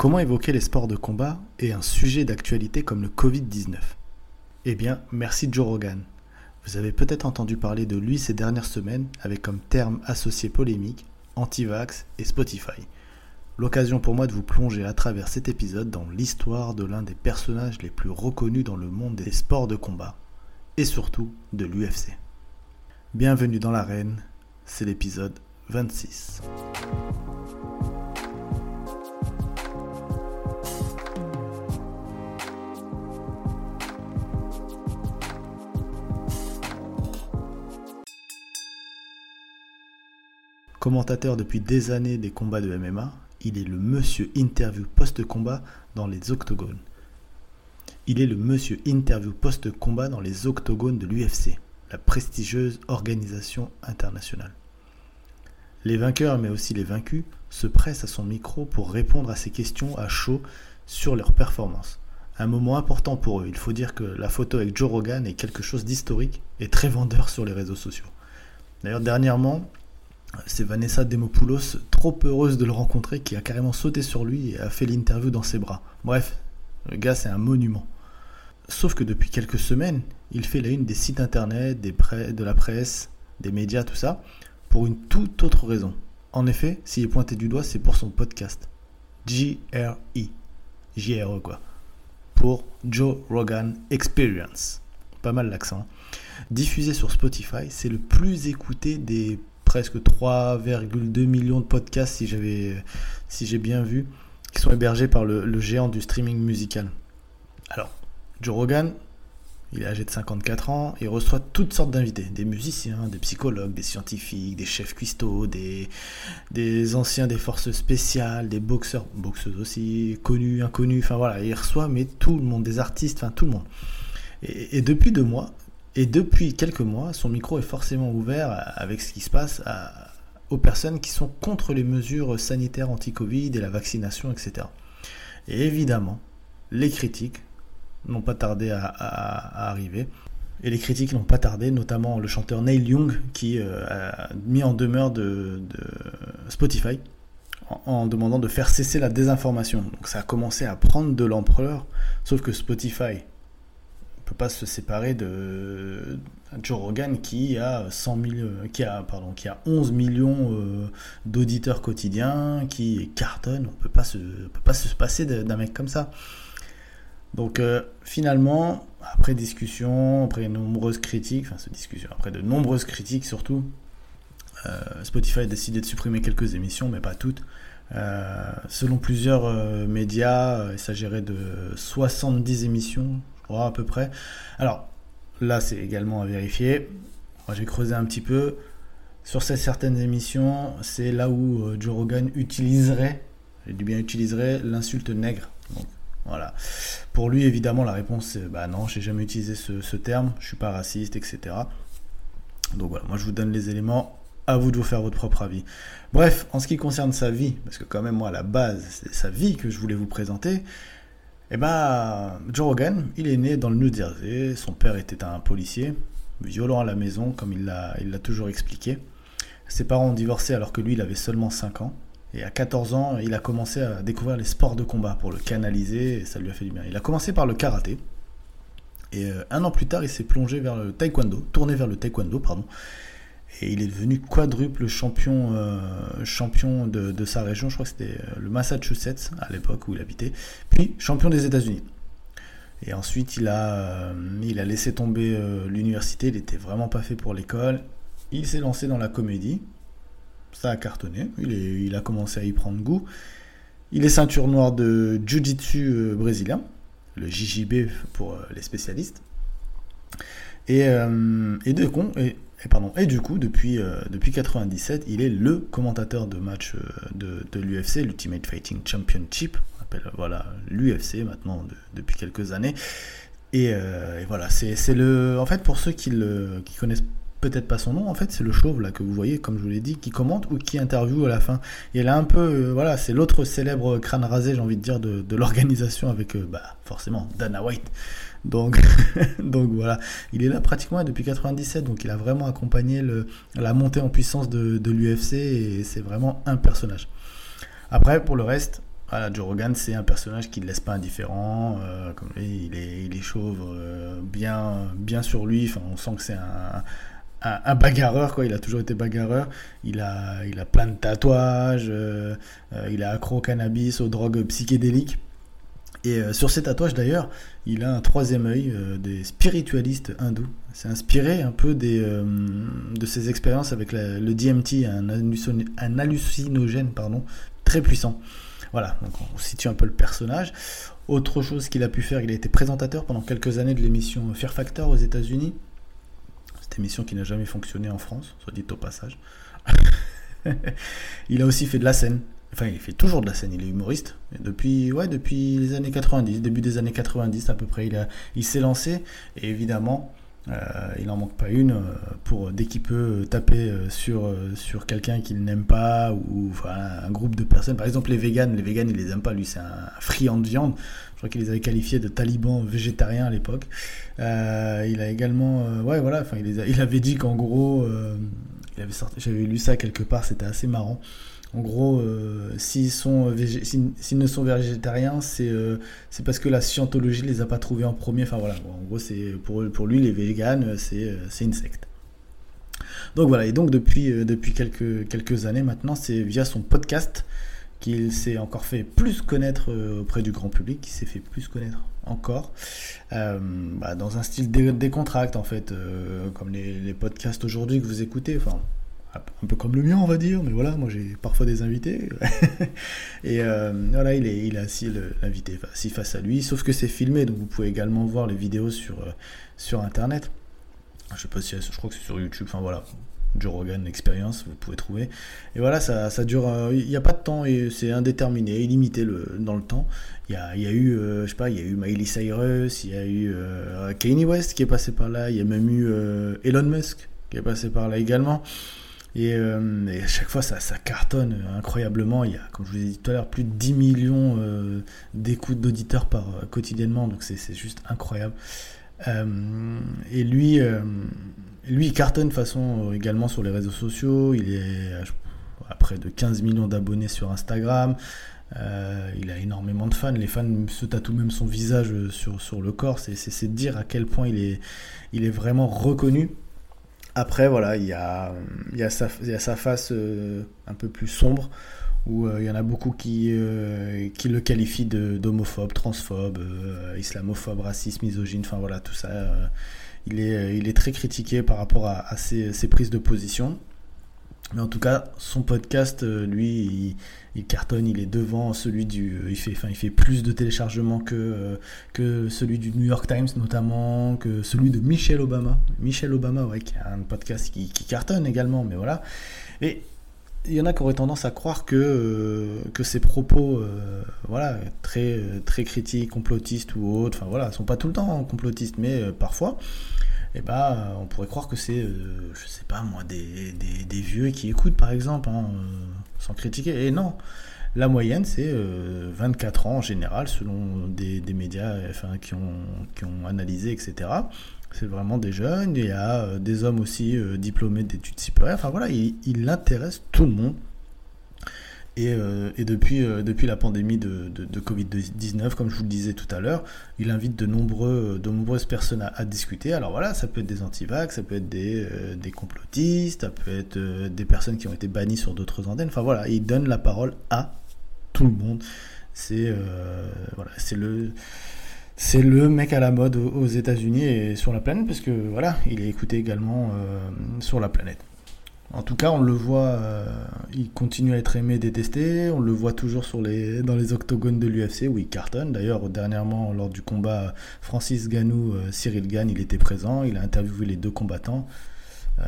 Comment évoquer les sports de combat et un sujet d'actualité comme le Covid-19 Eh bien, merci Joe Rogan. Vous avez peut-être entendu parler de lui ces dernières semaines avec comme terme associé polémique Antivax et Spotify. L'occasion pour moi de vous plonger à travers cet épisode dans l'histoire de l'un des personnages les plus reconnus dans le monde des sports de combat et surtout de l'UFC. Bienvenue dans l'arène, c'est l'épisode 26. Commentateur depuis des années des combats de MMA, il est le monsieur interview post-combat dans les octogones. Il est le monsieur interview post-combat dans les octogones de l'UFC, la prestigieuse organisation internationale. Les vainqueurs, mais aussi les vaincus, se pressent à son micro pour répondre à ses questions à chaud sur leur performance. Un moment important pour eux. Il faut dire que la photo avec Joe Rogan est quelque chose d'historique et très vendeur sur les réseaux sociaux. D'ailleurs, dernièrement, c'est Vanessa Demopoulos, trop heureuse de le rencontrer, qui a carrément sauté sur lui et a fait l'interview dans ses bras. Bref, le gars c'est un monument. Sauf que depuis quelques semaines, il fait la une des sites internet, des de la presse, des médias, tout ça, pour une toute autre raison. En effet, s'il est pointé du doigt, c'est pour son podcast. JRE. JRE quoi. Pour Joe Rogan Experience. Pas mal l'accent. Diffusé sur Spotify, c'est le plus écouté des presque 3,2 millions de podcasts, si j'avais, si j'ai bien vu, qui sont hébergés par le, géant du streaming musical. Alors, Joe Rogan, il est âgé de 54 ans, il reçoit toutes sortes d'invités, des musiciens, des psychologues, des scientifiques, des chefs cuistots, des, des anciens des forces spéciales, des boxeurs, boxeuses aussi, connus, inconnus, enfin voilà, il reçoit mais tout le monde, des artistes, enfin tout le monde. Et, et depuis deux mois, et depuis quelques mois, son micro est forcément ouvert avec ce qui se passe aux personnes qui sont contre les mesures sanitaires anti-Covid et la vaccination, etc. Et évidemment, les critiques n'ont pas tardé à, arriver. Et les critiques n'ont pas tardé, notamment le chanteur Neil Young qui euh, a mis en demeure de, Spotify en, demandant de faire cesser la désinformation. Donc ça a commencé à prendre de l'ampleur, sauf que Spotify pas se séparer de Joe Rogan qui a 100 qui a pardon, qui a 11 millions euh, d'auditeurs quotidiens, qui cartonne. On peut pas se, peut pas se passer d'un mec comme ça. Donc euh, finalement, après discussion, après nombreuses critiques, enfin discussion, après de nombreuses critiques surtout, euh, Spotify a décidé de supprimer quelques émissions, mais pas toutes. selon plusieurs médias, il s'agirait de 70 émissions, à peu près. Alors, là, c'est également à vérifier. J'ai creusé un petit peu. Sur ces certaines émissions, c'est là où euh, Joe Rogan utiliserait, j'ai dit bien utiliserait, l'insulte nègre. Donc, voilà. Pour lui, évidemment, la réponse c'est bah non, j'ai jamais utilisé ce, terme, je suis pas raciste, etc. Donc voilà, moi je vous donne les éléments, à vous de vous faire votre propre avis. Bref, en ce qui concerne sa vie, parce que quand même moi à la base, c'est sa vie que je voulais vous présenter, eh ben, Joe Rogan, il est né dans le New Jersey. Son père était un policier, violent à la maison, comme il l'a, il l'a toujours expliqué. Ses parents ont divorcé alors que lui, il avait seulement 5 ans. Et à 14 ans, il a commencé à découvrir les sports de combat pour le canaliser et ça lui a fait du bien. Il a commencé par le karaté. Et euh, un an plus tard, il s'est plongé vers le taekwondo, tourné vers le taekwondo, pardon. Et il est devenu quadruple champion, euh, champion de, sa région, je crois que c'était euh, le Massachusetts à l'époque où il habitait, puis champion des États-Unis. Et ensuite, il a, euh, il a laissé tomber l'université, il n'était vraiment pas fait pour l'école. Il s'est lancé dans la comédie, ça a cartonné, il, a commencé à y prendre goût. Il est ceinture noire de Jiu-Jitsu brésilien, le JJB pour les spécialistes. Et, et, de, et et, pardon, et du coup, depuis, euh, depuis 97, il est le commentateur de match euh, de, de l'UFC, l'Ultimate Fighting Championship, on appelle voilà l'UFC maintenant depuis quelques années. Et, euh, voilà, c'est le. En fait, pour ceux qui, qui connaissent peut-être pas son nom, en fait, c'est le chauve là que vous voyez, comme je vous l'ai dit, qui commente ou qui interviewe à la fin. Et là, un peu, voilà, c'est l'autre célèbre crâne rasé, j'ai envie de dire, de, l'organisation avec, bah, forcément, Dana White. Donc, donc voilà, il est là pratiquement depuis 97, donc il a vraiment accompagné la montée en puissance de, l'UFC et c'est vraiment un personnage. Après, pour le reste, voilà, Joe Rogan, c'est un personnage qui ne laisse pas indifférent. comme il est, il est chauve, bien, bien sur lui. On sent que c'est un, un, bagarreur, quoi. Il a toujours été bagarreur. Il a, il a plein de tatouages. Euh, euh, il est accro au cannabis, aux drogues psychédéliques. Et euh, sur ces tatouages d'ailleurs, il a un troisième œil des spiritualistes hindous. C'est inspiré un peu des, de ses expériences avec le DMT, un, un hallucinogène pardon, très puissant. Voilà, donc on situe un peu le personnage. Autre chose qu'il a pu faire, il a été présentateur pendant quelques années de l'émission Fear Factor aux États-Unis émission qui n'a jamais fonctionné en France, soit dit au passage. il a aussi fait de la scène. Enfin, il fait toujours de la scène, il est humoriste. depuis, les années 90, début des années 90 à peu près, il, s'est lancé. Et évidemment, il n'en manque pas une euh, pour dès qu'il peut taper euh, sur, sur quelqu'un qu'il n'aime pas ou un groupe de personnes. Par exemple, les véganes, les véganes, il les aime pas. Lui, c'est un friand de viande. Je crois qu'il les avait qualifiés de talibans végétariens à l'époque. il a également, ouais, voilà. Enfin, il, il avait dit qu'en gros, avait j'avais lu ça quelque part. C'était assez marrant. En gros, euh, s'ils sont s'ils ne sont végétariens, c'est euh, parce que la scientologie les a pas trouvés en premier. Enfin voilà, en gros, c'est pour, lui les véganes, c'est euh, une secte. Donc voilà, et donc depuis quelques années maintenant, c'est via son podcast qu'il s'est encore fait plus connaître auprès du grand public, qu'il s'est fait plus connaître encore, bah, dans un style décontracte en fait, comme les, podcasts aujourd'hui que vous écoutez. Un peu comme le mien, on va dire, mais voilà, moi j'ai parfois des invités. et euh, voilà, il est, il a assis l'invité assis face à lui, sauf que c'est filmé, donc vous pouvez également voir les vidéos sur, euh, sur internet. Je sais pas si, je crois que c'est sur YouTube, enfin voilà. Joe Rogan Experience, vous pouvez trouver. Et voilà, ça, ça dure. Euh, il n'y a pas de temps et c'est indéterminé, illimité le, dans le temps. Il y a, y a eu, je sais pas, il y a eu Miley Cyrus, il y a eu Kanye West qui est passé par là, il y a même eu Elon Musk qui est passé par là également. Euh, et, à chaque fois, ça, cartonne incroyablement. Il y a, comme je vous ai dit tout à l'heure, plus de 10 millions euh, d'écoutes d'auditeurs par euh, quotidiennement. Donc c'est juste incroyable. et lui, lui, il cartonne de façon également sur les réseaux sociaux. Il est à près de 15 millions d'abonnés sur Instagram. il a énormément de fans. Les fans se tatouent même son visage sur, sur le corps. C'est dire à quel point il est, il est vraiment reconnu. Après, voilà, il y a, y, a sa, y a sa face euh, un peu plus sombre, où euh, il y en a beaucoup qui, euh, qui le qualifient d'homophobe, transphobe, islamophobe, raciste, misogyne, enfin voilà, tout ça. il, est, il est très critiqué par rapport à, à ses, ses, prises de position. Mais en tout cas, son podcast, lui, il, cartonne, il est devant celui du. Il fait, enfin, il fait plus de téléchargements que, que celui du New York Times, notamment, que celui de Michelle Obama. Michelle Obama, ouais, qui a un podcast qui, cartonne également, mais voilà. Et il y en a qui auraient tendance à croire que, que ses propos, voilà, très, très critiques, complotistes ou autres, enfin voilà, sont pas tout le temps complotistes, mais parfois eh ben, on pourrait croire que c'est, euh, je sais pas moi, des, des, vieux qui écoutent par exemple, hein, euh, sans critiquer. Et non, la moyenne c'est 24 euh, ans en général, selon des, des médias qui, ont, qui ont analysé, etc. C'est vraiment des jeunes, il y a des hommes aussi diplômés d'études supérieures. Enfin voilà, il, il intéresse tout le monde. Euh, et, depuis, euh, depuis la pandémie de, Covid-19, comme je vous le disais tout à l'heure, il invite de, nombreuses personnes à, discuter. Alors voilà, ça peut être des antivax, ça peut être des, euh, complotistes, ça peut être des personnes qui ont été bannies sur d'autres antennes. Enfin voilà, il donne la parole à tout le monde. C'est le c'est le mec à la mode aux États-Unis et sur la planète parce que voilà, il est écouté également sur la planète. En tout cas, on le voit, euh, il continue à être aimé et détesté. On le voit toujours dans les octogones de l'UFC où il cartonne. D'ailleurs, dernièrement, lors du combat Francis Ganou, euh, Cyril Gann, il était présent. Il a interviewé les deux combattants. Euh,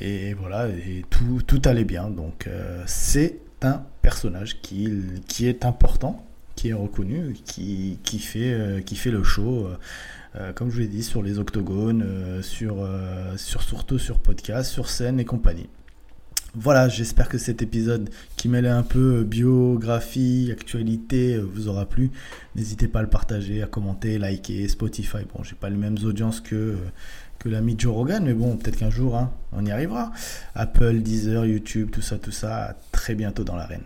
et voilà, et tout, allait bien. Donc, c'est un personnage qui est important, est reconnu, qui, fait, qui fait le show. Euh, comme je vous l'ai dit, sur les octogones, euh, sur, euh, sur, surtout sur podcast, sur scène et compagnie. Voilà, j'espère que cet épisode qui mêlait un peu biographie, actualité vous aura plu. N'hésitez pas à le partager, à commenter, liker, Spotify. Bon, j'ai pas les mêmes audiences que, que l'ami Joe Rogan, mais bon, peut-être qu'un jour, hein, on y arrivera. Apple, Deezer, YouTube, tout ça, tout ça. Très bientôt dans l'arène.